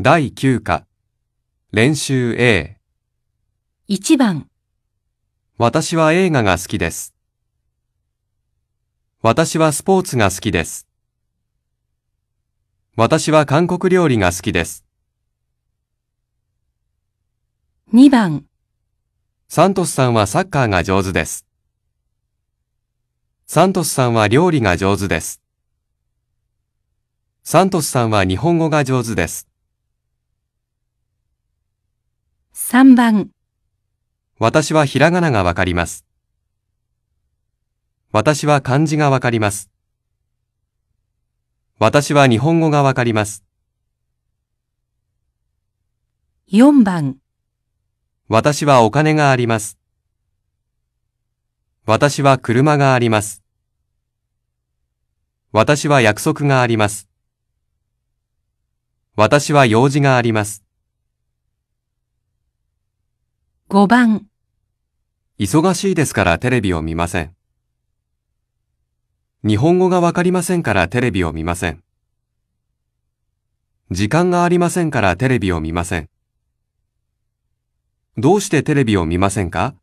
第9課練習 A 1番、私は映画が好きです。私はスポーツが好きです。私は韓国料理が好きです。2番、サントスさんはサッカーが上手です。サントスさんは料理が上手です。サントスさんは日本語が上手です。3番、私はひらがながわかります。私は漢字がわかります。私は日本語がわかります。4番、私はお金があります。私は車があります。私は約束があります。私は用事があります。5番、忙しいですからテレビを見ません。日本語がわかりませんからテレビを見ません。時間がありませんからテレビを見ません。どうしてテレビを見ませんか？